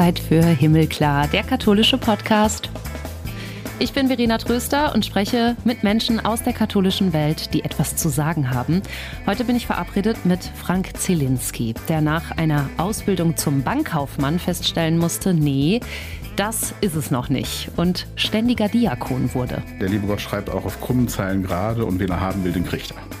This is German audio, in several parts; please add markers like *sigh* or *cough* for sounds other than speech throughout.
Zeit für Himmelklar, der katholische Podcast. Ich bin Verena Tröster und spreche mit Menschen aus der katholischen Welt, die etwas zu sagen haben. Heute bin ich verabredet mit Frank Zielinski, der nach einer Ausbildung zum Bankkaufmann feststellen musste, nee, das ist es noch nicht und ständiger Diakon wurde. Der liebe Gott schreibt auch auf krummen Zeilen gerade und wen er haben will, den kriegt er.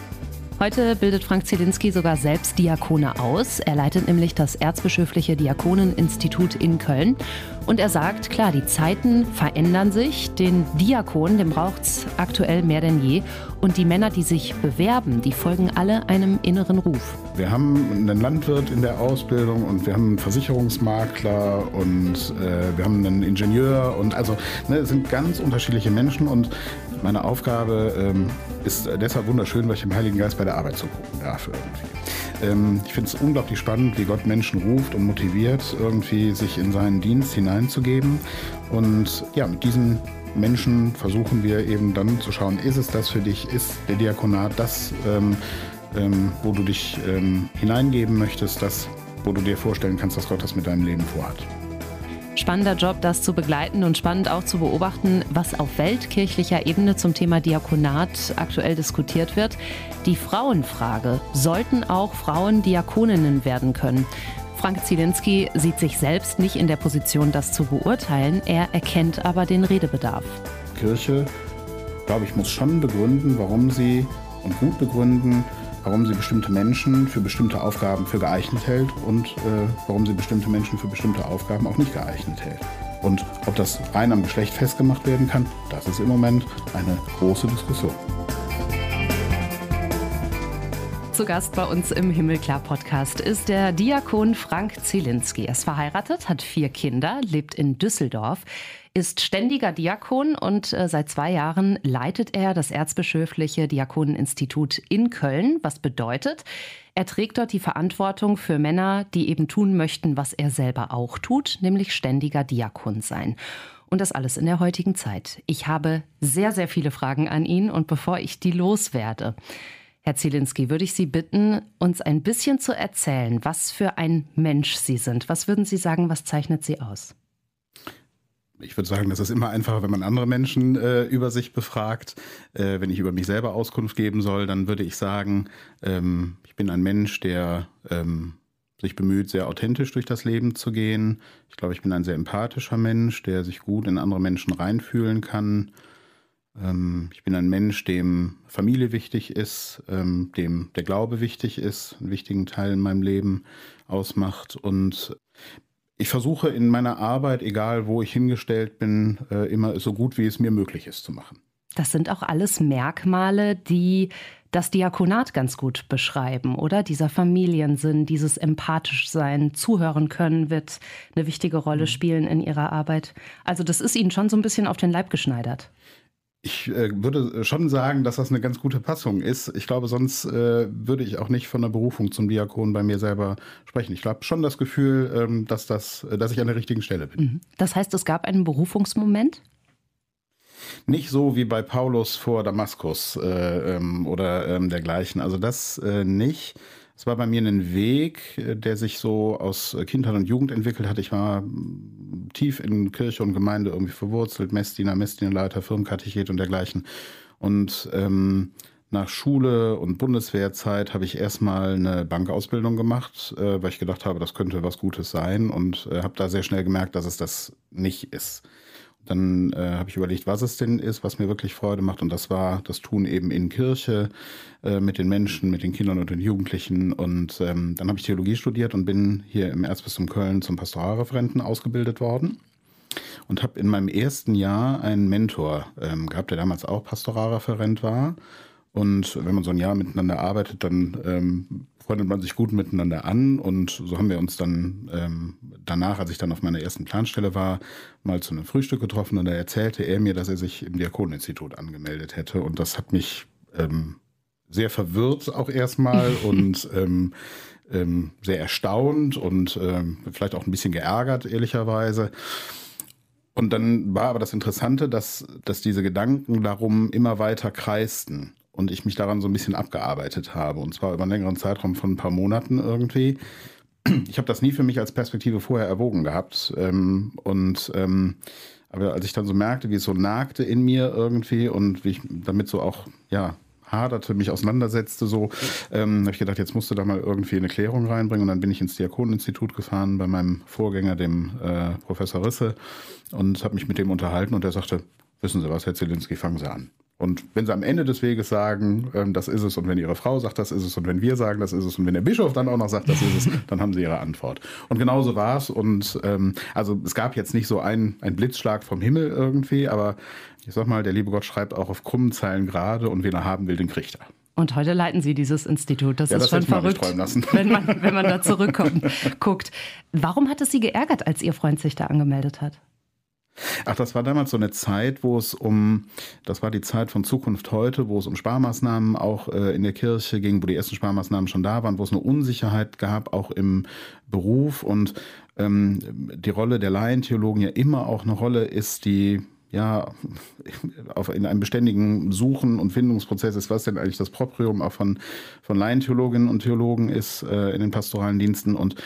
Heute bildet Frank Zielinski sogar selbst Diakone aus. Er leitet nämlich das Erzbischöfliche Diakoneninstitut in Köln. Und er sagt, klar, die Zeiten verändern sich. Den Diakon, den braucht es aktuell mehr denn je. Und die Männer, die sich bewerben, die folgen alle einem inneren Ruf. Wir haben einen Landwirt in der Ausbildung und wir haben einen Versicherungsmakler und äh, wir haben einen Ingenieur und also ne, es sind ganz unterschiedliche Menschen und meine Aufgabe ähm, ist deshalb wunderschön, weil ich dem Heiligen Geist bei der Arbeit zugucken darf irgendwie. Ähm, ich finde es unglaublich spannend, wie Gott Menschen ruft und motiviert, irgendwie sich in seinen Dienst hineinzugeben. Und ja, mit diesen Menschen versuchen wir eben dann zu schauen, ist es das für dich, ist der Diakonat das, ähm, ähm, wo du dich ähm, hineingeben möchtest, das, wo du dir vorstellen kannst, dass Gott das mit deinem Leben vorhat. Spannender Job, das zu begleiten und spannend auch zu beobachten, was auf weltkirchlicher Ebene zum Thema Diakonat aktuell diskutiert wird. Die Frauenfrage. Sollten auch Frauen Diakoninnen werden können? Frank Zielinski sieht sich selbst nicht in der Position, das zu beurteilen. Er erkennt aber den Redebedarf. Kirche, glaube ich, muss schon begründen, warum sie und gut begründen, warum sie bestimmte Menschen für bestimmte Aufgaben für geeignet hält und äh, warum sie bestimmte Menschen für bestimmte Aufgaben auch nicht geeignet hält. Und ob das rein am Geschlecht festgemacht werden kann, das ist im Moment eine große Diskussion. Zu Gast bei uns im Himmelklar-Podcast ist der Diakon Frank Zielinski. Er ist verheiratet, hat vier Kinder, lebt in Düsseldorf ist ständiger Diakon und äh, seit zwei Jahren leitet er das Erzbischöfliche Diakoneninstitut in Köln, was bedeutet, er trägt dort die Verantwortung für Männer, die eben tun möchten, was er selber auch tut, nämlich ständiger Diakon sein. Und das alles in der heutigen Zeit. Ich habe sehr, sehr viele Fragen an ihn und bevor ich die loswerde, Herr Zielinski, würde ich Sie bitten, uns ein bisschen zu erzählen, was für ein Mensch Sie sind. Was würden Sie sagen, was zeichnet Sie aus? ich würde sagen, das ist immer einfacher, wenn man andere Menschen äh, über sich befragt. Äh, wenn ich über mich selber Auskunft geben soll, dann würde ich sagen, ähm, ich bin ein Mensch, der ähm, sich bemüht, sehr authentisch durch das Leben zu gehen. Ich glaube, ich bin ein sehr empathischer Mensch, der sich gut in andere Menschen reinfühlen kann. Ähm, ich bin ein Mensch, dem Familie wichtig ist, ähm, dem der Glaube wichtig ist, einen wichtigen Teil in meinem Leben ausmacht und ich versuche in meiner Arbeit, egal wo ich hingestellt bin, äh, immer so gut wie es mir möglich ist zu machen. Das sind auch alles Merkmale, die das Diakonat ganz gut beschreiben, oder? Dieser Familiensinn, dieses empathisch sein, zuhören können, wird eine wichtige Rolle mhm. spielen in Ihrer Arbeit. Also das ist Ihnen schon so ein bisschen auf den Leib geschneidert. Ich äh, würde schon sagen, dass das eine ganz gute Passung ist. Ich glaube, sonst äh, würde ich auch nicht von der Berufung zum Diakon bei mir selber sprechen. Ich glaube schon das Gefühl, ähm, dass, das, äh, dass ich an der richtigen Stelle bin. Mhm. Das heißt, es gab einen Berufungsmoment? Nicht so wie bei Paulus vor Damaskus äh, ähm, oder ähm, dergleichen. Also das äh, nicht. Es war bei mir ein Weg, äh, der sich so aus Kindheit und Jugend entwickelt hat. Ich war mm, tief in Kirche und Gemeinde irgendwie verwurzelt, Messdiener, Messdienerleiter, Firmenkatechet und dergleichen. Und ähm, nach Schule und Bundeswehrzeit habe ich erstmal eine Bankausbildung gemacht, äh, weil ich gedacht habe, das könnte was Gutes sein und äh, habe da sehr schnell gemerkt, dass es das nicht ist. Dann äh, habe ich überlegt, was es denn ist, was mir wirklich Freude macht. Und das war das Tun eben in Kirche äh, mit den Menschen, mit den Kindern und den Jugendlichen. Und ähm, dann habe ich Theologie studiert und bin hier im Erzbistum Köln zum Pastoralreferenten ausgebildet worden. Und habe in meinem ersten Jahr einen Mentor ähm, gehabt, der damals auch Pastoralreferent war. Und wenn man so ein Jahr miteinander arbeitet, dann ähm, freundet man sich gut miteinander an und so haben wir uns dann ähm, danach, als ich dann auf meiner ersten Planstelle war, mal zu einem Frühstück getroffen und da erzählte er mir, dass er sich im Diakoneninstitut angemeldet hätte und das hat mich ähm, sehr verwirrt auch erstmal *laughs* und ähm, ähm, sehr erstaunt und ähm, vielleicht auch ein bisschen geärgert, ehrlicherweise. Und dann war aber das Interessante, dass, dass diese Gedanken darum immer weiter kreisten und ich mich daran so ein bisschen abgearbeitet habe. Und zwar über einen längeren Zeitraum von ein paar Monaten irgendwie. ich habe das nie für mich als Perspektive vorher erwogen gehabt. Ähm, und ähm, aber als ich dann so merkte, wie es so nagte in mir irgendwie und wie ich damit so auch, ja, haderte, mich auseinandersetzte, so, ähm, habe ich gedacht, jetzt musst du da mal irgendwie eine Klärung reinbringen. Und dann bin ich ins Diakoneninstitut gefahren bei meinem Vorgänger, dem äh, Professor Risse, und habe mich mit dem unterhalten und der sagte, wissen Sie was, Herr Zielinski, fangen Sie an. Und wenn sie am Ende des Weges sagen, ähm, das ist es, und wenn ihre Frau sagt, das ist es, und wenn wir sagen, das ist es, und wenn der Bischof dann auch noch sagt, das ist es, dann haben sie ihre Antwort. Und genauso war es. Und ähm, also es gab jetzt nicht so einen, einen Blitzschlag vom Himmel irgendwie, aber ich sag mal, der liebe Gott schreibt auch auf krummen Zeilen gerade und wen er haben will, den kriegt er. Und heute leiten Sie dieses Institut. Das ja, ist das schon verrückt, wenn man, wenn man da zurückkommt, guckt. Warum hat es Sie geärgert, als Ihr Freund sich da angemeldet hat? Ach, das war damals so eine Zeit, wo es um, das war die Zeit von Zukunft heute, wo es um Sparmaßnahmen auch äh, in der Kirche ging, wo die ersten Sparmaßnahmen schon da waren, wo es eine Unsicherheit gab, auch im Beruf und ähm, die Rolle der Laientheologen ja immer auch eine Rolle ist, die ja, auf, in einem beständigen Suchen und Findungsprozess ist, was denn eigentlich das Proprium auch von, von Laientheologinnen und Theologen ist äh, in den pastoralen Diensten. Und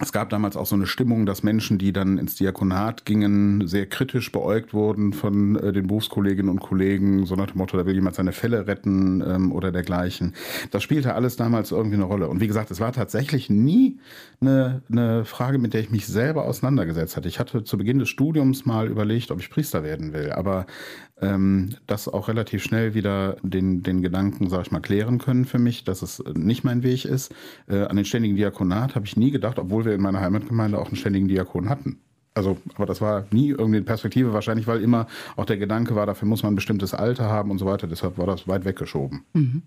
es gab damals auch so eine Stimmung, dass Menschen, die dann ins Diakonat gingen, sehr kritisch beäugt wurden von äh, den Berufskolleginnen und Kollegen, so nach dem Motto, da will jemand seine Fälle retten ähm, oder dergleichen. Das spielte alles damals irgendwie eine Rolle. Und wie gesagt, es war tatsächlich nie eine, eine Frage, mit der ich mich selber auseinandergesetzt hatte. Ich hatte zu Beginn des Studiums mal überlegt, ob ich Priester werden will, aber ähm, das auch relativ schnell wieder den, den Gedanken, sag ich mal, klären können für mich, dass es nicht mein Weg ist. Äh, an den ständigen Diakonat habe ich nie gedacht, obwohl wir in meiner Heimatgemeinde auch einen ständigen Diakon hatten. Also, aber das war nie irgendwie eine Perspektive, wahrscheinlich, weil immer auch der Gedanke war, dafür muss man ein bestimmtes Alter haben und so weiter. Deshalb war das weit weggeschoben. Mhm.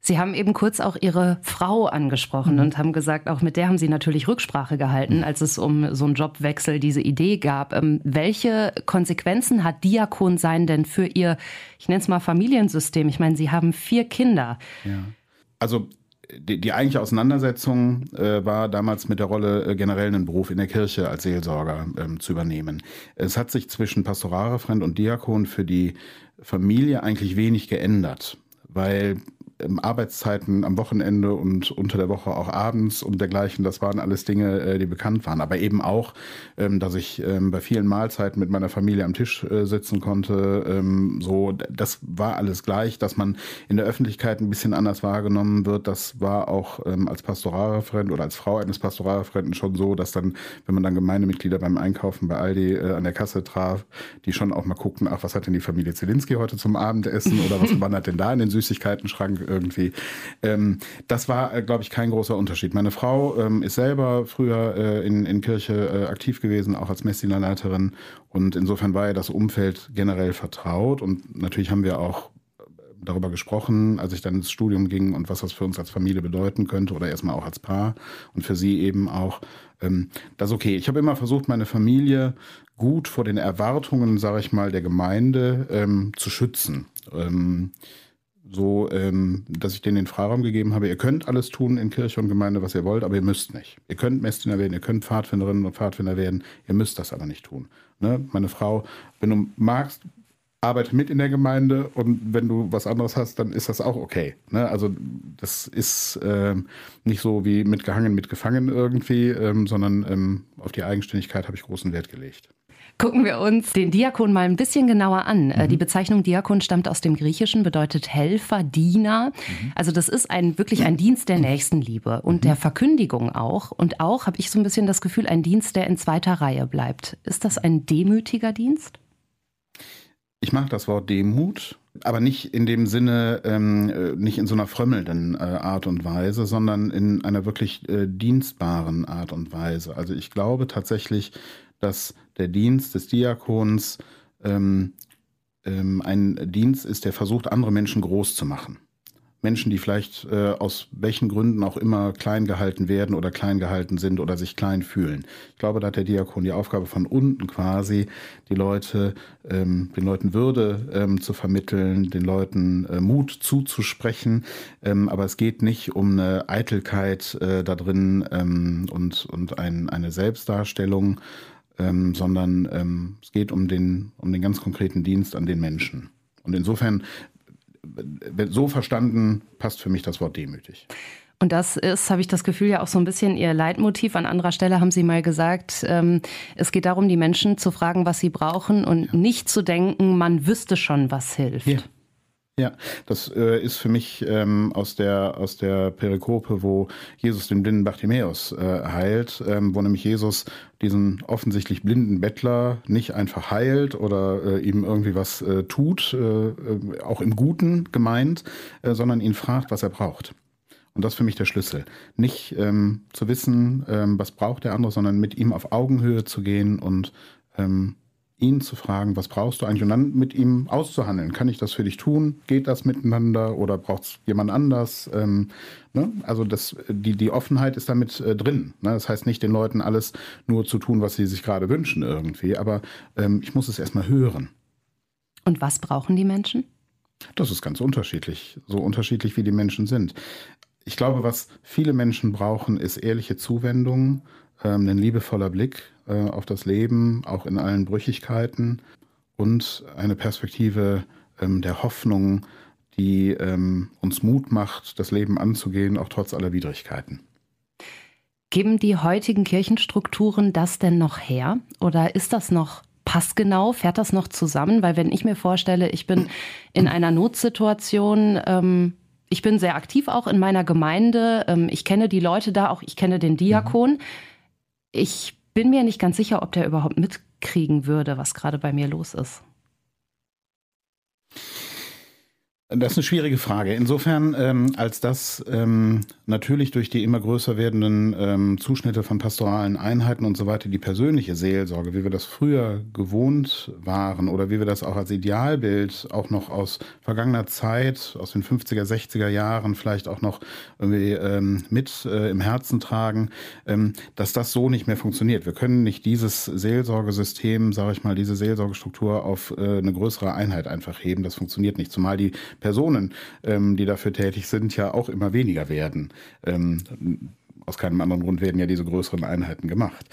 Sie haben eben kurz auch Ihre Frau angesprochen mhm. und haben gesagt, auch mit der haben Sie natürlich Rücksprache gehalten, als es um so einen Jobwechsel diese Idee gab. Ähm, welche Konsequenzen hat Diakon sein denn für Ihr, ich nenne es mal Familiensystem? Ich meine, Sie haben vier Kinder. Ja. Also die, die eigentliche Auseinandersetzung äh, war damals mit der Rolle, äh, generell einen Beruf in der Kirche als Seelsorger ähm, zu übernehmen. Es hat sich zwischen Pastoralreferent und Diakon für die Familie eigentlich wenig geändert, weil Arbeitszeiten am Wochenende und unter der Woche auch abends und dergleichen, das waren alles Dinge, äh, die bekannt waren. Aber eben auch, ähm, dass ich ähm, bei vielen Mahlzeiten mit meiner Familie am Tisch äh, sitzen konnte. Ähm, so, das war alles gleich, dass man in der Öffentlichkeit ein bisschen anders wahrgenommen wird. Das war auch als Pastoralreferent oder als Frau eines Pastoralreferenten schon so, dass dann, wenn man dann Gemeindemitglieder beim Einkaufen bei Aldi äh, an der Kasse traf, die schon auch mal guckten, ach, was hat denn die Familie Zielinski heute zum Abendessen oder was *laughs* wandert denn da in den Süßigkeiten-Schrank irgendwie. Ähm, das war, äh, glaube ich, kein großer Unterschied. Meine Frau ähm, ist selber früher äh, in, in Kirche äh, aktiv gewesen, auch als Messdienerleiterin. Und insofern war ihr das Umfeld generell vertraut. Und natürlich haben wir auch äh, darüber gesprochen, als ich dann ins Studium ging und was das für uns als Familie bedeuten könnte oder erstmal auch als Paar und für sie eben auch. Ähm, das okay. Ich habe immer versucht, meine Familie gut vor den Erwartungen, sage ich mal, der Gemeinde ähm, zu schützen. Ähm, so, ähm, dass ich denen den Freiraum gegeben habe, ihr könnt alles tun in Kirche und Gemeinde, was ihr wollt, aber ihr müsst nicht. Ihr könnt Messdiener werden, ihr könnt Pfadfinderinnen und Pfadfinder werden, ihr müsst das aber nicht tun. Ne? Meine Frau, wenn du magst, arbeite mit in der Gemeinde und wenn du was anderes hast, dann ist das auch okay. Ne? Also das ist ähm, nicht so wie mitgehangen, mitgefangen irgendwie, ähm, sondern ähm, auf die Eigenständigkeit habe ich großen Wert gelegt. Gucken wir uns den Diakon mal ein bisschen genauer an. Äh, mhm. Die Bezeichnung Diakon stammt aus dem Griechischen, bedeutet Helfer, Diener. Mhm. Also das ist ein wirklich ein Dienst der Nächstenliebe und mhm. der Verkündigung auch. Und auch habe ich so ein bisschen das Gefühl, ein Dienst, der in zweiter Reihe bleibt. Ist das ein demütiger Dienst? Ich mag das Wort Demut, aber nicht in dem Sinne, ähm, äh, nicht in so einer frömmelnden äh, Art und Weise, sondern in einer wirklich äh, dienstbaren Art und Weise. Also ich glaube tatsächlich, dass der Dienst des Diakons ähm, ähm, ein Dienst ist, der versucht, andere Menschen groß zu machen. Menschen, die vielleicht äh, aus welchen Gründen auch immer klein gehalten werden oder klein gehalten sind oder sich klein fühlen. Ich glaube, da hat der Diakon die Aufgabe von unten quasi, die Leute, ähm, den Leuten Würde ähm, zu vermitteln, den Leuten äh, Mut zuzusprechen. Ähm, aber es geht nicht um eine Eitelkeit äh, da drin ähm, und, und ein, eine Selbstdarstellung, ähm, sondern ähm, es geht um den, um den ganz konkreten Dienst an den Menschen. Und insofern, so verstanden, passt für mich das Wort demütig. Und das ist, habe ich das Gefühl, ja auch so ein bisschen Ihr Leitmotiv. An anderer Stelle haben Sie mal gesagt, ähm, es geht darum, die Menschen zu fragen, was sie brauchen und ja. nicht zu denken, man wüsste schon, was hilft. Ja. Ja, das äh, ist für mich ähm, aus der aus der Perikope, wo Jesus den blinden Bartimäus äh, heilt, ähm, wo nämlich Jesus diesen offensichtlich blinden Bettler nicht einfach heilt oder äh, ihm irgendwie was äh, tut, äh, äh, auch im Guten gemeint, äh, sondern ihn fragt, was er braucht. Und das ist für mich der Schlüssel. Nicht ähm, zu wissen, ähm, was braucht der andere, sondern mit ihm auf Augenhöhe zu gehen und ähm, ihn zu fragen, was brauchst du eigentlich? Und dann mit ihm auszuhandeln. Kann ich das für dich tun? Geht das miteinander oder braucht es jemand anders? Ähm, ne? Also das, die, die Offenheit ist damit äh, drin. Ne? Das heißt nicht den Leuten alles nur zu tun, was sie sich gerade wünschen irgendwie, aber ähm, ich muss es erstmal hören. Und was brauchen die Menschen? Das ist ganz unterschiedlich, so unterschiedlich wie die Menschen sind. Ich glaube, was viele Menschen brauchen, ist ehrliche Zuwendung, ähm, ein liebevoller Blick äh, auf das Leben, auch in allen Brüchigkeiten und eine Perspektive ähm, der Hoffnung, die ähm, uns Mut macht, das Leben anzugehen, auch trotz aller Widrigkeiten. Geben die heutigen Kirchenstrukturen das denn noch her? Oder ist das noch passgenau? Fährt das noch zusammen? Weil wenn ich mir vorstelle, ich bin in einer Notsituation, ähm, ich bin sehr aktiv auch in meiner Gemeinde. Ähm, ich kenne die Leute da, auch ich kenne den Diakon. Mhm. Ich bin mir nicht ganz sicher, ob der überhaupt mitkriegen würde, was gerade bei mir los ist. Das ist eine schwierige Frage. Insofern, ähm, als dass ähm, natürlich durch die immer größer werdenden ähm, Zuschnitte von pastoralen Einheiten und so weiter die persönliche Seelsorge, wie wir das früher gewohnt waren oder wie wir das auch als Idealbild auch noch aus vergangener Zeit, aus den 50er, 60er Jahren vielleicht auch noch irgendwie ähm, mit äh, im Herzen tragen, ähm, dass das so nicht mehr funktioniert. Wir können nicht dieses Seelsorgesystem, sage ich mal, diese Seelsorgestruktur auf äh, eine größere Einheit einfach heben. Das funktioniert nicht. Zumal die Personen, ähm, die dafür tätig sind, ja auch immer weniger werden. Ähm, aus keinem anderen Grund werden ja diese größeren Einheiten gemacht.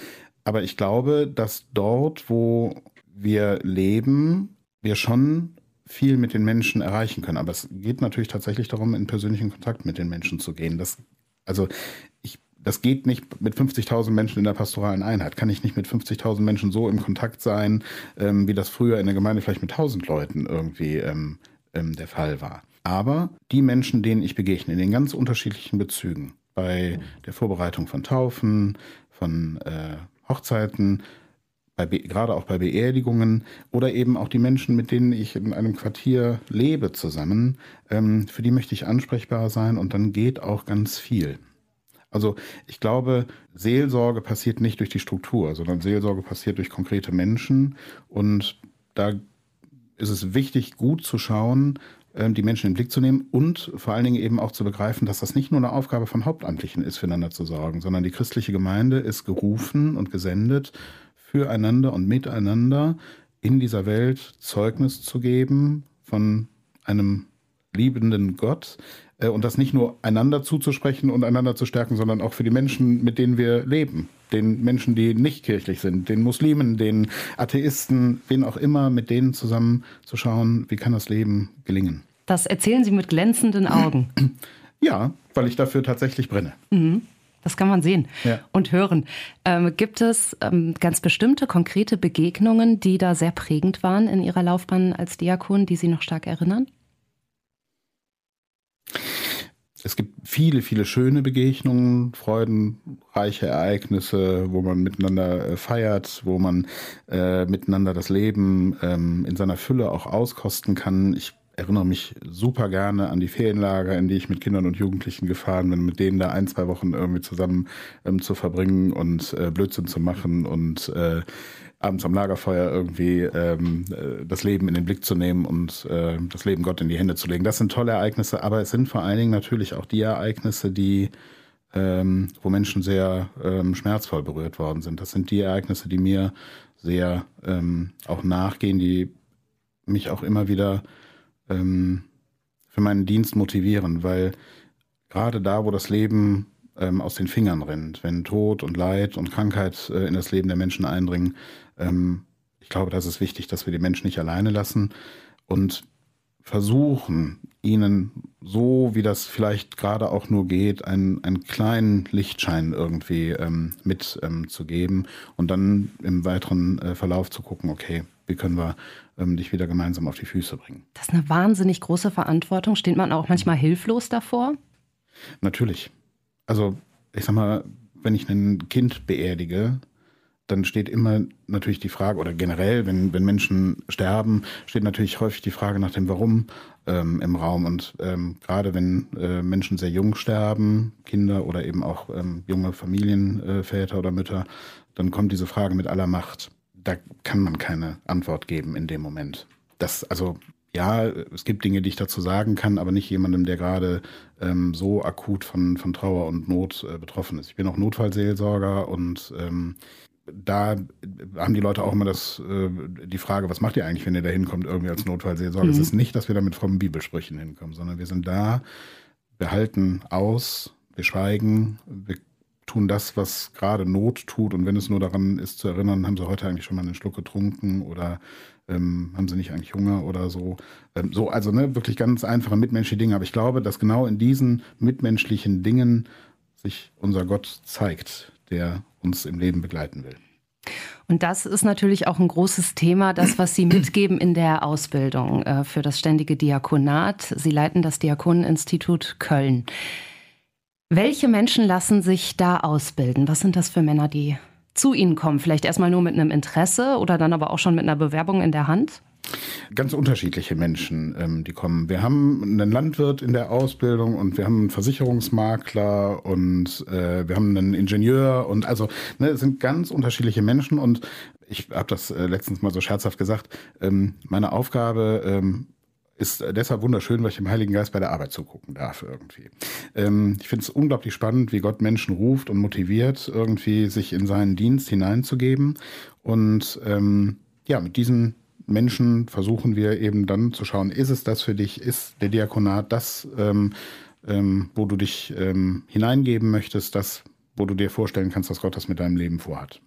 Aber ich glaube, dass dort, wo wir leben, wir schon viel mit den Menschen erreichen können. Aber es geht natürlich tatsächlich darum, in persönlichen Kontakt mit den Menschen zu gehen. Das, also ich, das geht nicht mit 50.000 Menschen in der pastoralen Einheit. Kann ich nicht mit 50.000 Menschen so im Kontakt sein, ähm, wie das früher in der Gemeinde vielleicht mit 1.000 Leuten irgendwie ähm, ähm, der Fall war. Aber die Menschen, denen ich begegne, in den ganz unterschiedlichen Bezügen, bei der Vorbereitung von Taufen, von äh, Hochzeiten, bei, gerade auch bei Beerdigungen oder eben auch die Menschen, mit denen ich in einem Quartier lebe zusammen, ähm, für die möchte ich ansprechbar sein und dann geht auch ganz viel. Also ich glaube, Seelsorge passiert nicht durch die Struktur, sondern Seelsorge passiert durch konkrete Menschen und da ist es wichtig, gut zu schauen, ähm, die Menschen in den Blick zu nehmen und vor allen Dingen eben auch zu begreifen, dass das nicht nur eine Aufgabe von Hauptamtlichen ist, füreinander zu sorgen, sondern die christliche Gemeinde ist gerufen und gesendet, füreinander und miteinander in dieser Welt Zeugnis zu geben von einem liebenden Gott, äh, und das nicht nur einander zuzusprechen und einander zu stärken, sondern auch für die Menschen, mit denen wir leben. Den Menschen, die nicht kirchlich sind, den Muslimen, den Atheisten, wen auch immer, mit denen zusammen zu schauen, wie kann das Leben gelingen. Das erzählen Sie mit glänzenden Augen. *clears throat* Ja, weil ich dafür tatsächlich brenne. Mhm. Das kann man sehen ja. und hören. Ähm, gibt es ähm, ganz bestimmte konkrete Begegnungen, die da sehr prägend waren in Ihrer Laufbahn als Diakon, die Sie noch stark erinnern? Es gibt viele, viele schöne Begegnungen, freudenreiche Ereignisse, wo man miteinander äh, feiert, wo man äh, miteinander das Leben ähm, in seiner Fülle auch auskosten kann. Ich erinnere mich super gerne an die Ferienlager, in die ich mit Kindern und Jugendlichen gefahren bin, mit denen da ein, zwei Wochen irgendwie zusammen ähm, zu verbringen und äh, Blödsinn zu machen und äh, abends am Lagerfeuer irgendwie ähm, äh, das Leben in den Blick zu nehmen und äh, das Leben Gott in die Hände zu legen. Das sind tolle Ereignisse, aber es sind vor allen Dingen natürlich auch die Ereignisse, die ähm, wo Menschen sehr ähm, schmerzvoll berührt worden sind. Das sind die Ereignisse, die mir sehr ähm, auch nachgehen, die mich auch immer wieder ähm, für meinen Dienst motivieren, weil gerade da, wo das Leben ähm, aus den Fingern rennt, wenn Tod und Leid und Krankheit äh, in das Leben der Menschen eindringen, ähm, ich glaube, das ist wichtig, dass wir die Menschen nicht alleine lassen und versuchen, ihnen so wie das vielleicht gerade auch nur geht, einen, einen kleinen Lichtschein irgendwie ähm, mitzugeben ähm, und dann im weiteren äh, Verlauf zu gucken, okay, wie können wir ähm, dich wieder gemeinsam auf die Füße bringen. Das ist eine wahnsinnig große Verantwortung. Steht man auch manchmal hilflos davor? Natürlich. Also ich sag mal, wenn ich ein Kind beerdige, dann steht immer natürlich die Frage, oder generell, wenn, wenn Menschen sterben, steht natürlich häufig die Frage nach dem Warum ähm, im Raum. Und ähm, gerade wenn äh, Menschen sehr jung sterben, Kinder oder eben auch ähm, junge Familienväter äh, oder Mütter, dann kommt diese Frage mit aller Macht. Da kann man keine Antwort geben in dem Moment. Das, also ja, es gibt Dinge, die ich dazu sagen kann, aber nicht jemandem, der gerade ähm, so akut von, von Trauer und Not äh, betroffen ist. Ich bin auch Notfallseelsorger und ähm, da haben die Leute auch immer das, äh, die Frage, was macht ihr eigentlich, wenn ihr da hinkommt, irgendwie als Notfallseelsorger? Mhm. Es ist nicht, dass wir da mit frommen Bibelsprüchen hinkommen, sondern wir sind da, wir halten aus, wir schweigen, wir tun das, was gerade Not tut. Und wenn es nur daran ist zu erinnern, haben sie heute eigentlich schon mal einen Schluck getrunken oder ähm, haben sie nicht eigentlich Hunger oder so. Ähm, so, also ne, wirklich ganz einfache mitmenschliche Dinge. Aber ich glaube, dass genau in diesen mitmenschlichen Dingen sich unser Gott zeigt, der uns im Leben begleiten will. Und das ist natürlich auch ein großes Thema, das, was Sie mitgeben in der Ausbildung äh, für das ständige Diakonat. Sie leiten das Diakoneninstitut Köln. Welche Menschen lassen sich da ausbilden? Was sind das für Männer, die zu Ihnen kommen? Vielleicht erstmal nur mit einem Interesse oder dann aber auch schon mit einer Bewerbung in der Hand? Ganz unterschiedliche Menschen, ähm, die kommen. Wir haben einen Landwirt in der Ausbildung und wir haben einen Versicherungsmakler und äh, wir haben einen Ingenieur und also ne, es sind ganz unterschiedliche Menschen und ich habe das äh, letztens mal so scherzhaft gesagt. Ähm, meine Aufgabe ähm, ist deshalb wunderschön, weil ich dem Heiligen Geist bei der Arbeit zugucken darf irgendwie. Ähm, ich finde es unglaublich spannend, wie Gott Menschen ruft und motiviert, irgendwie sich in seinen Dienst hineinzugeben. Und ähm, ja, mit diesen Menschen versuchen wir eben dann zu schauen, ist es das für dich, ist der Diakonat das, ähm, ähm, wo du dich ähm, hineingeben möchtest, das, wo du dir vorstellen kannst, dass Gott das mit deinem Leben vorhat.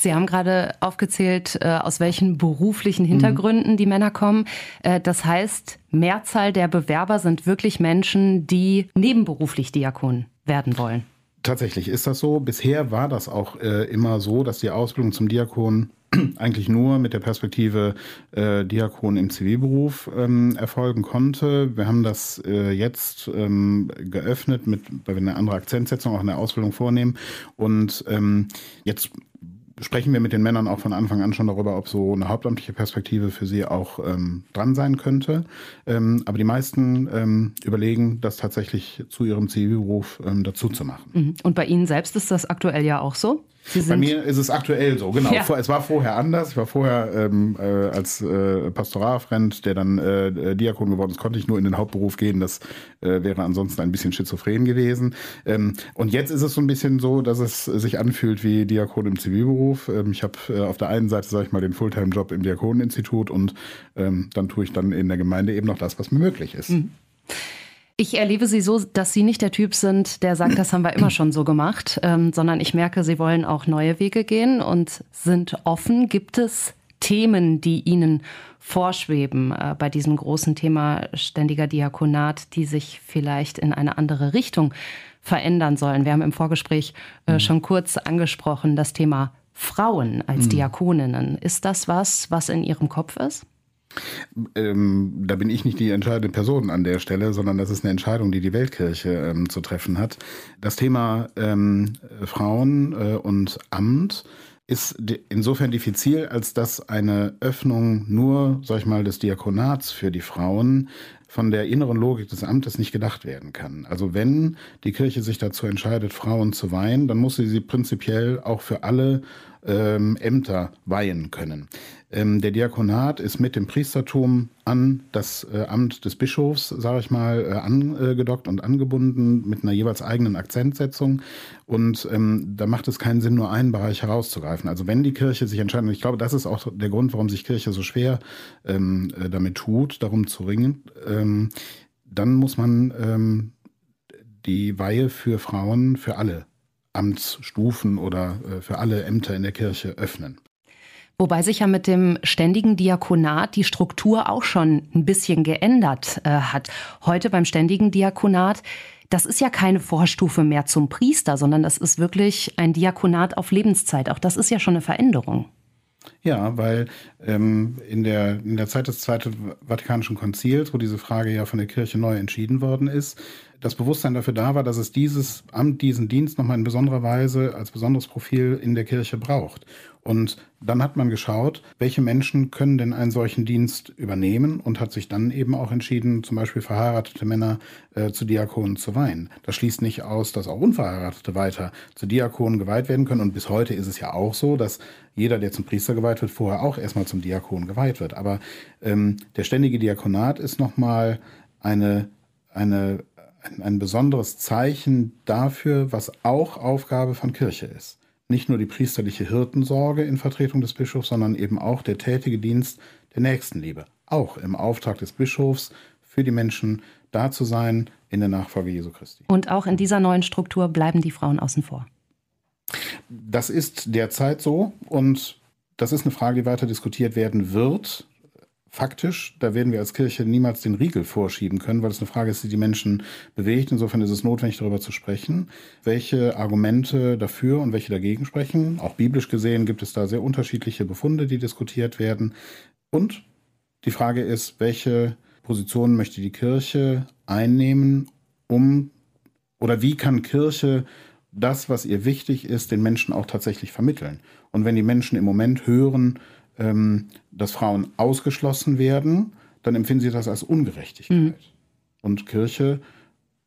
Sie haben gerade aufgezählt, äh, aus welchen beruflichen Hintergründen mhm. die Männer kommen. Äh, das heißt, Mehrzahl der Bewerber sind wirklich Menschen, die nebenberuflich Diakon werden wollen. Tatsächlich ist das so. Bisher war das auch äh, immer so, dass die Ausbildung zum Diakon *clears throat* eigentlich nur mit der Perspektive äh, Diakon im Zivilberuf ähm, erfolgen konnte. Wir haben das äh, jetzt ähm, geöffnet, mit, weil wir eine andere Akzentsetzung auch in der Ausbildung vornehmen. Und ähm, jetzt sprechen wir mit den Männern auch von Anfang an schon darüber, ob so eine hauptamtliche Perspektive für sie auch ähm, dran sein könnte. Ähm, aber die meisten ähm, überlegen, das tatsächlich zu ihrem Zivilberuf ähm, dazu zu machen. Mhm. Und bei Ihnen selbst ist das aktuell ja auch so? Bei mir ist es aktuell so, genau. Ja. Es war vorher anders. Ich war vorher ähm, äh, als äh, Pastoralfriend, der dann äh, Diakon geworden ist, konnte ich nur in den Hauptberuf gehen. Das äh, wäre ansonsten ein bisschen schizophren gewesen. Ähm, und jetzt ist es so ein bisschen so, dass es sich anfühlt wie Diakon im Zivilberuf. Ähm, ich habe äh, auf der einen Seite, sage ich mal, den Fulltime-Job im Diakoneninstitut und ähm, dann tue ich dann in der Gemeinde eben noch das, was mir möglich ist. Mhm. Ich erlebe Sie so, dass Sie nicht der Typ sind, der sagt, das haben wir immer schon so gemacht, ähm, sondern ich merke, Sie wollen auch neue Wege gehen und sind offen. Gibt es Themen, die Ihnen vorschweben äh, bei diesem großen Thema ständiger Diakonat, die sich vielleicht in eine andere Richtung verändern sollen? Wir haben im Vorgespräch äh, mhm. schon kurz angesprochen, das Thema Frauen als mhm. Diakoninnen. Ist das was, was in Ihrem Kopf ist? Ähm, da bin ich nicht die entscheidende Person an der Stelle, sondern das ist eine Entscheidung, die die Weltkirche ähm, zu treffen hat. Das Thema ähm, Frauen äh, und Amt ist insofern diffizil, als dass eine Öffnung nur, sag ich mal, des Diakonats für die Frauen von der inneren Logik des Amtes nicht gedacht werden kann. Also wenn die Kirche sich dazu entscheidet, Frauen zu weihen, dann muss sie sie prinzipiell auch für alle ähm, Ämter weihen können. Ähm, der Diakonat ist mit dem Priestertum an das äh, Amt des Bischofs, sage ich mal, äh, angedockt und angebunden mit einer jeweils eigenen Akzentsetzung. Und ähm, da macht es keinen Sinn, nur einen Bereich herauszugreifen. Also wenn die Kirche sich entscheidet, und ich glaube, das ist auch der Grund, warum sich Kirche so schwer ähm, äh, damit tut, darum zu ringen, ähm, dann muss man ähm, die Weihe für Frauen, für alle Amtsstufen oder äh, für alle Ämter in der Kirche öffnen. Wobei sich ja mit dem ständigen Diakonat die Struktur auch schon ein bisschen geändert äh, hat. Heute beim ständigen Diakonat, das ist ja keine Vorstufe mehr zum Priester, sondern das ist wirklich ein Diakonat auf Lebenszeit. Auch das ist ja schon eine Veränderung. Ja, weil ähm, in, der, in der Zeit des Zweiten Vatikanischen Konzils, wo diese Frage ja von der Kirche neu entschieden worden ist, das Bewusstsein dafür da war, dass es dieses Amt, diesen Dienst nochmal in besonderer Weise als besonderes Profil in der Kirche braucht. Und dann hat man geschaut, welche Menschen können denn einen solchen Dienst übernehmen und hat sich dann eben auch entschieden, zum Beispiel verheiratete Männer äh, zu Diakonen zu weihen. Das schließt nicht aus, dass auch Unverheiratete weiter zu Diakonen geweiht werden können. Und bis heute ist es ja auch so, dass jeder, der zum Priester geweiht wird, vorher auch erstmal zum Diakon geweiht wird. Aber ähm, der ständige Diakonat ist nochmal eine, eine ein, ein besonderes Zeichen dafür, was auch Aufgabe von Kirche ist. Nicht nur die priesterliche Hirtensorge in Vertretung des Bischofs, sondern eben auch der tätige Dienst der Nächstenliebe. Auch im Auftrag des Bischofs für die Menschen da zu sein in der Nachfolge Jesu Christi. Und auch in dieser neuen Struktur bleiben die Frauen außen vor. Das ist derzeit so und das ist eine Frage, die weiter diskutiert werden wird faktisch, da werden wir als Kirche niemals den Riegel vorschieben können, weil es eine Frage ist, die die Menschen bewegt. Insofern ist es notwendig, darüber zu sprechen, welche Argumente dafür und welche dagegen sprechen. Auch biblisch gesehen gibt es da sehr unterschiedliche Befunde, die diskutiert werden. Und die Frage ist, welche Position möchte die Kirche einnehmen, um oder wie kann Kirche das, was ihr wichtig ist, den Menschen auch tatsächlich vermitteln? Und wenn die Menschen im Moment hören, ähm, dass Frauen ausgeschlossen werden, dann empfinden sie das als Ungerechtigkeit. Mhm. Und Kirche,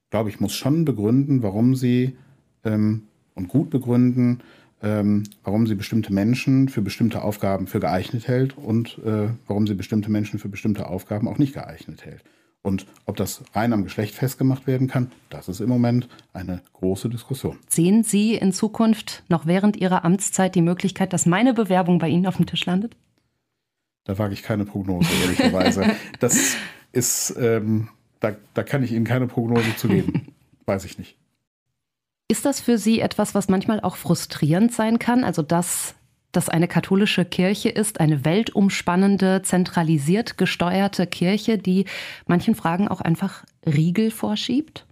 glaube ich, muss schon begründen, warum sie ähm, und gut begründen, ähm, warum sie bestimmte Menschen für bestimmte Aufgaben für geeignet hält und äh, warum sie bestimmte Menschen für bestimmte Aufgaben auch nicht geeignet hält. Und ob das rein am Geschlecht festgemacht werden kann, das ist im Moment eine große Diskussion. Sehen Sie in Zukunft noch während Ihrer Amtszeit die Möglichkeit, dass meine Bewerbung bei Ihnen auf dem Tisch landet? Da wage ich keine Prognose, ehrlicherweise. *laughs* das ist, ähm, da, da kann ich Ihnen keine Prognose zu geben. *laughs* Weiß ich nicht. Ist das für Sie etwas, was manchmal auch frustrierend sein kann? Also, dass das eine katholische Kirche ist, eine weltumspannende, zentralisiert gesteuerte Kirche, die manchen Fragen auch einfach Riegel vorschiebt?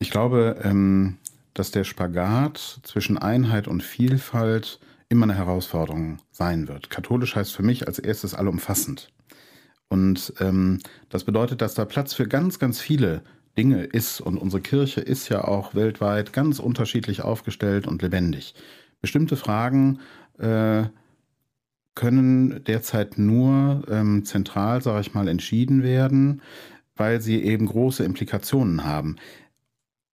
Ich glaube, ähm, dass der Spagat zwischen Einheit und Vielfalt immer eine Herausforderung sein wird. Katholisch heißt für mich als erstes allumfassend. Und ähm, das bedeutet, dass da Platz für ganz, ganz viele Dinge ist. Und unsere Kirche ist ja auch weltweit ganz unterschiedlich aufgestellt und lebendig. Bestimmte Fragen äh, können derzeit nur ähm, zentral, sage ich mal, entschieden werden, weil sie eben große Implikationen haben.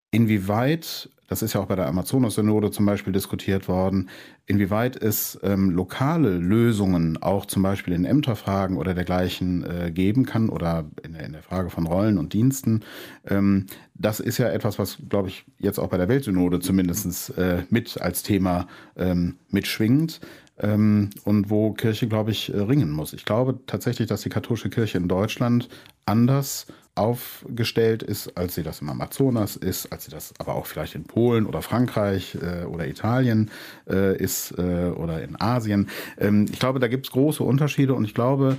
Inwieweit das ist ja auch bei der Amazonas-Synode zum Beispiel diskutiert worden, inwieweit es ähm, lokale Lösungen auch zum Beispiel in Ämterfragen oder dergleichen äh, geben kann oder in der, in der, Frage von Rollen und Diensten. Ähm, das ist ja etwas, was, glaube ich, jetzt auch bei der Weltsynode zumindest äh, mit als Thema ähm, mitschwingt. Ähm, und wo Kirche, glaube ich, äh, ringen muss. Ich glaube tatsächlich, dass die katholische Kirche in Deutschland anders aufgestellt ist, als sie das im Amazonas ist, als sie das aber auch vielleicht in Polen oder Frankreich äh, oder Italien äh, ist äh, oder in Asien. Ähm, ich glaube, da gibt es große Unterschiede und ich glaube,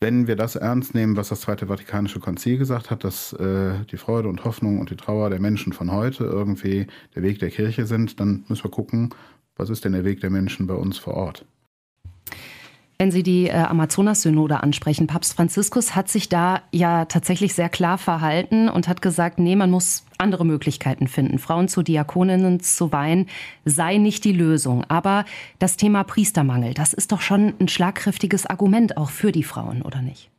wenn wir das ernst nehmen, was das Zweite Vatikanische Konzil gesagt hat, dass äh, die Freude und Hoffnung und die Trauer der Menschen von heute irgendwie der Weg der Kirche sind, dann müssen wir gucken, was ist denn der Weg der Menschen bei uns vor Ort. Wenn Sie die äh, Amazonas-Synode ansprechen, Papst Franziskus hat sich da ja tatsächlich sehr klar verhalten und hat gesagt, nee, man muss andere Möglichkeiten finden. Frauen zu Diakoninnen zu weihen sei nicht die Lösung. Aber das Thema Priestermangel, das ist doch schon ein schlagkräftiges Argument auch für die Frauen, oder nicht?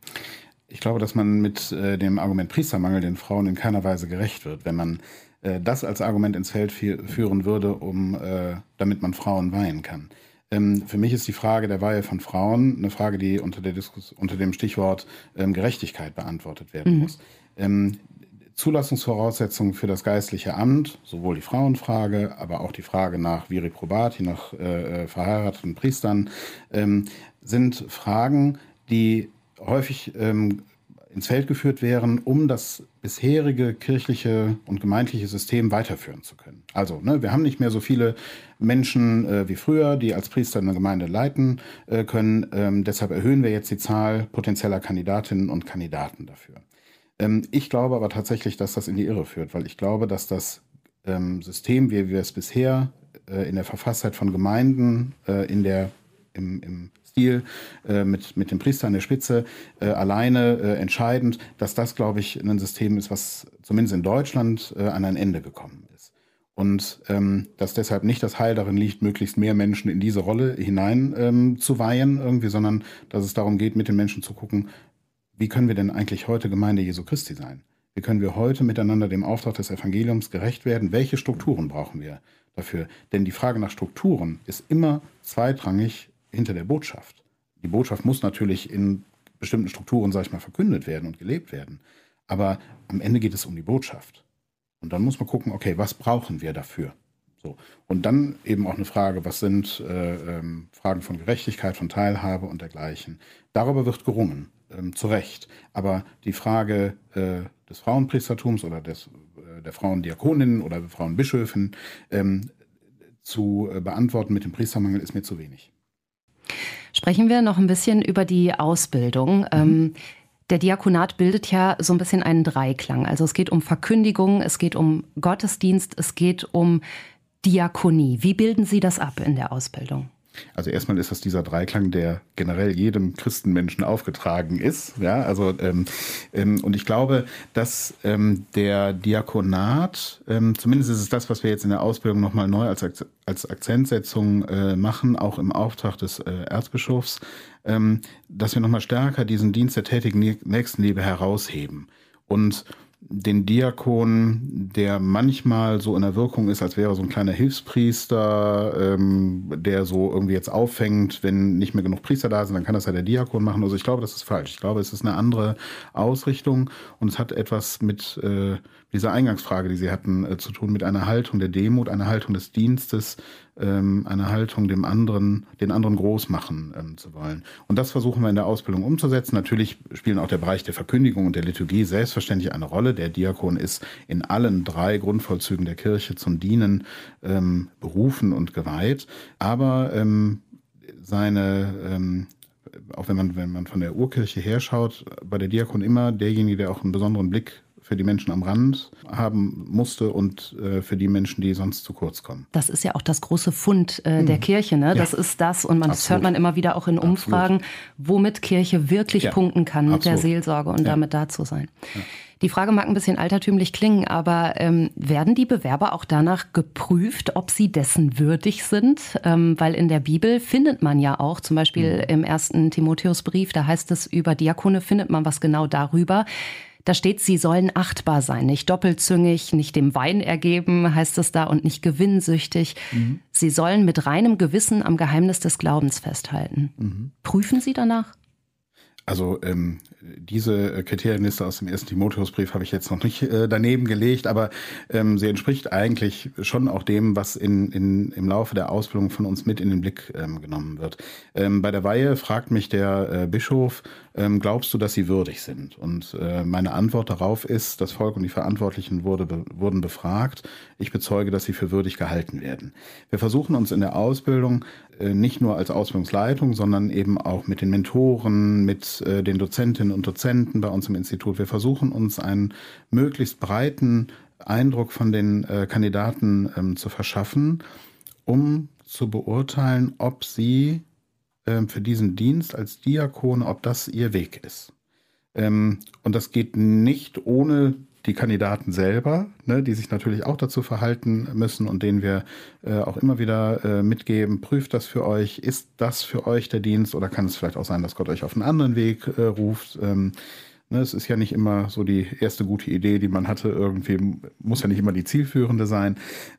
Ich glaube, dass man mit äh, dem Argument Priestermangel den Frauen in keiner Weise gerecht wird, wenn man äh, das als Argument ins Feld führen würde, um, äh, damit man Frauen weihen kann. Ähm, für mich ist die Frage der Weihe von Frauen eine Frage, die unter, der Diskus unter dem Stichwort ähm, Gerechtigkeit beantwortet werden mhm. muss. Ähm, Zulassungsvoraussetzungen für das geistliche Amt, sowohl die Frauenfrage, aber auch die Frage nach Viri Probati, nach äh, äh, verheirateten Priestern, ähm, sind Fragen, die häufig ähm, ins Feld geführt wären, um das bisherige kirchliche und gemeindliche System weiterführen zu können. Also, ne, wir haben nicht mehr so viele Menschen äh, wie früher, die als Priester eine Gemeinde leiten äh, können. Ähm, deshalb erhöhen wir jetzt die Zahl potenzieller Kandidatinnen und Kandidaten dafür. Ähm, ich glaube aber tatsächlich, dass das in die Irre führt, weil ich glaube, dass das ähm, System, wie wir es bisher äh, in der Verfasstheit von Gemeinden, äh, in der, im, im Stil äh, mit, mit dem Priester an der Spitze äh, alleine äh, entscheidend, dass das, glaube ich, ein System ist, was zumindest in Deutschland äh, an ein Ende gekommen ist. Und ähm, dass deshalb nicht das Heil darin liegt, möglichst mehr Menschen in diese Rolle hinein ähm, irgendwie, sondern dass es darum geht, mit den Menschen zu gucken, wie können wir denn eigentlich heute Gemeinde Jesu Christi sein? Wie können wir heute miteinander dem Auftrag des Evangeliums gerecht werden? Welche Strukturen brauchen wir dafür? Denn die Frage nach Strukturen ist immer zweitrangig hinter der Botschaft. Die Botschaft muss natürlich in bestimmten Strukturen, sag ich mal, verkündet werden und gelebt werden. Aber am Ende geht es um die Botschaft. Und dann muss man gucken, okay, was brauchen wir dafür? So. Und dann eben auch eine Frage, was sind äh, ähm, Fragen von Gerechtigkeit, von Teilhabe und dergleichen. Darüber wird gerungen, ähm, zu Recht. Aber die Frage äh, des Frauenpriestertums oder des, äh, der Frauendiakoninnen oder Frauenbischöfen ähm, zu äh, beantworten mit dem Priestermangel ist mir zu wenig. Sprechen wir noch ein bisschen über die Ausbildung. Mhm. Ähm, der Diakonat bildet ja so ein bisschen einen Dreiklang. Also es geht um Verkündigung, es geht um Gottesdienst, es geht um Diakonie. Wie bilden Sie das ab in der Ausbildung? Also erstmal ist das dieser Dreiklang, der generell jedem Christenmenschen aufgetragen ist. Ja, also ähm, ähm, und ich glaube, dass ähm, der Diakonat, ähm, zumindest ist es das, was wir jetzt in der Ausbildung nochmal neu als, als Akzentsetzung äh, machen, auch im Auftrag des äh, Erzbischofs, ähm, dass wir nochmal stärker diesen Dienst der tätigen Nächstenliebe herausheben. Und den Diakon, der manchmal so in der Wirkung ist, als wäre so ein kleiner Hilfspriester, ähm, der so irgendwie jetzt auffängt, wenn nicht mehr genug Priester da sind, dann kann das ja der Diakon machen. Also ich glaube, das ist falsch. Ich glaube, es ist eine andere Ausrichtung und es hat etwas mit äh, dieser Eingangsfrage, die Sie hatten, äh, zu tun, mit einer Haltung der Demut, einer Haltung des Dienstes, ähm, eine Haltung, dem anderen, den anderen groß machen ähm, zu wollen. Und das versuchen wir in der Ausbildung umzusetzen. Natürlich spielen auch der Bereich der Verkündigung und der Liturgie selbstverständlich eine Rolle. Der Diakon ist in allen drei Grundvollzügen der Kirche zum Dienen ähm, berufen und geweiht. Aber ähm, seine ähm, auch wenn man, wenn man von der Urkirche herschaut, bei der Diakon immer derjenige, der auch einen besonderen Blick für die Menschen am Rand haben musste und äh, für die Menschen, die sonst zu kurz kommen. Das ist ja auch das große Fund äh, mhm. der Kirche. Ne? Das ja. ist das und man, das hört man immer wieder auch in Umfragen, Absolut. womit Kirche wirklich ja. punkten kann mit Absolut. der Seelsorge und ja. damit da zu sein. Die Frage mag ein bisschen altertümlich klingen, aber ähm, werden die Bewerber auch danach geprüft, ob sie dessen würdig sind? Ähm, weil in der Bibel findet man ja auch, zum Beispiel mhm. im ersten Timotheusbrief, da heißt es über Diakone, findet man was genau darüber. Da steht, sie sollen achtbar sein, nicht doppelzüngig, nicht dem Wein ergeben, heißt es da, und nicht gewinnsüchtig. Mhm. Sie sollen mit reinem Gewissen am Geheimnis des Glaubens festhalten. Mhm. Prüfen Sie danach? Also ähm, diese Kriterienliste aus dem ersten Timotheusbrief habe ich jetzt noch nicht äh, daneben gelegt, aber ähm, sie entspricht eigentlich schon auch dem, was in, in, im Laufe der Ausbildung von uns mit in den Blick ähm, genommen wird. Ähm, bei der Weihe fragt mich der äh, Bischof, ähm, glaubst du, dass sie würdig sind? Und äh, meine Antwort darauf ist, das Volk und die Verantwortlichen wurde, be, wurden befragt. Ich bezeuge, dass sie für würdig gehalten werden. Wir versuchen uns in der Ausbildung äh, nicht nur als Ausbildungsleitung, sondern eben auch mit den Mentoren, mit äh, den Dozentinnen und Dozenten bei uns im Institut. Wir versuchen uns einen möglichst breiten Eindruck von den äh, Kandidaten ähm, zu verschaffen, um zu beurteilen, ob sie ähm, für diesen Dienst als Diakone, ob das ihr Weg ist. Ähm, und das geht nicht ohne die Kandidaten selber, ne, die sich natürlich auch dazu verhalten müssen und denen wir äh, auch immer wieder äh, mitgeben, prüft das für euch, ist das für euch der Dienst oder kann es vielleicht auch sein, dass Gott euch auf einen anderen Weg äh, ruft. Ähm, es ist ja nicht immer so die erste gute Idee, die man hatte. Irgendwie muss ja nicht immer die zielführende sein.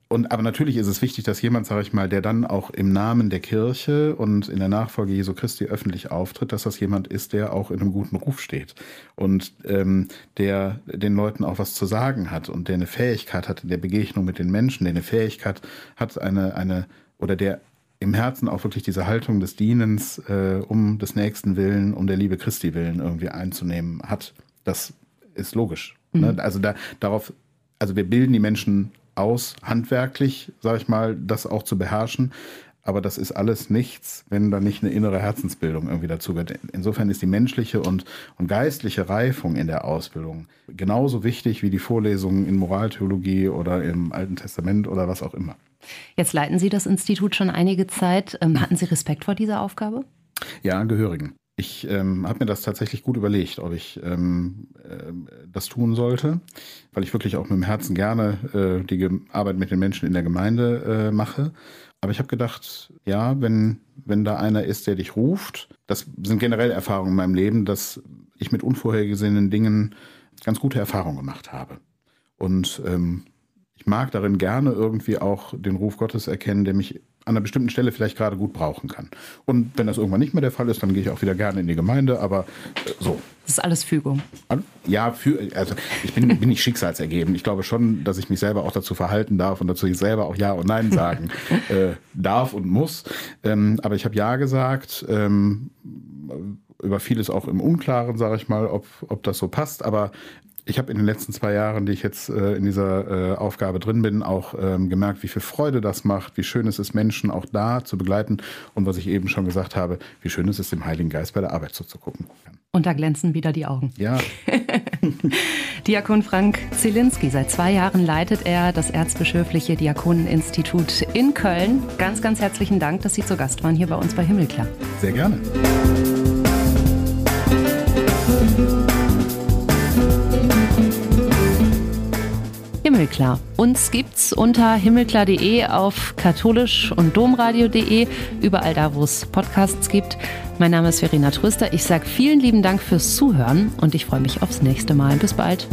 Und aber natürlich ist es wichtig, dass jemand, sage ich mal, der dann auch im Namen der Kirche und in der Nachfolge Jesu Christi öffentlich auftritt, dass das jemand ist, der auch in einem guten Ruf steht und ähm, der den Leuten auch was zu sagen hat und der eine Fähigkeit hat in der Begegnung mit den Menschen, der eine Fähigkeit hat, eine eine oder der im Herzen auch wirklich diese Haltung des Dienens äh, um des Nächsten willen, um der Liebe Christi willen irgendwie einzunehmen hat. Das ist logisch. Ne? Mhm. Also da, darauf, also wir bilden die Menschen aus, handwerklich, sage ich mal, das auch zu beherrschen. Aber das ist alles nichts, wenn da nicht eine innere Herzensbildung irgendwie dazu gehört. Insofern ist die menschliche und, und geistliche Reifung in der Ausbildung genauso wichtig wie die Vorlesungen in Moraltheologie oder im Alten Testament oder was auch immer. Jetzt leiten Sie das Institut schon einige Zeit. Ähm, hatten Sie Respekt vor dieser Aufgabe? Ja, gehörigen. Ich ähm, habe mir das tatsächlich gut überlegt, ob ich ähm, äh, das tun sollte, weil ich wirklich auch mit dem Herzen gerne äh, die Arbeit mit den Menschen in der Gemeinde äh, mache. Aber ich habe gedacht, ja, wenn, wenn da einer ist, der dich ruft, das sind generell Erfahrungen in meinem Leben, dass ich mit unvorhergesehenen Dingen ganz gute Erfahrungen gemacht habe. Und ähm, ich mag darin gerne irgendwie auch den Ruf Gottes erkennen, der mich an einer bestimmten Stelle vielleicht gerade gut brauchen kann. Und wenn das irgendwann nicht mehr der Fall ist, dann gehe ich auch wieder gerne in die Gemeinde, aber äh, so. Das ist alles Fügung. Ja, für, also ich bin, bin nicht schicksalsergeben. Ich glaube schon, dass ich mich selber auch dazu verhalten darf und dazu selber auch Ja und Nein sagen *laughs* äh, darf und muss. Ähm, aber ich habe Ja gesagt. Ähm, über vieles auch im Unklaren, sage ich mal, ob, ob das so passt. Aber ich habe in den letzten zwei Jahren, die ich jetzt äh, in dieser äh, Aufgabe drin bin, auch ähm, gemerkt, wie viel Freude das macht, wie schön es ist, Menschen auch da zu begleiten und was ich eben schon gesagt habe, wie schön es ist, dem Heiligen Geist bei der Arbeit zuzugucken. Und da glänzen wieder die Augen. Ja. *laughs* Diakon Frank Zielinski, seit zwei Jahren leitet er das Erzbischöfliche Diakoneninstitut in Köln. Ganz, ganz herzlichen Dank, dass Sie zu Gast waren hier bei uns bei Himmelklar. Sehr gerne. Himmelklar. Uns gibt's unter himmelklar.de auf katholisch und domradio.de, überall da, wo es Podcasts gibt. Mein Name ist Verena Tröster. Ich sage vielen lieben Dank fürs Zuhören und ich freue mich aufs nächste Mal. Bis bald.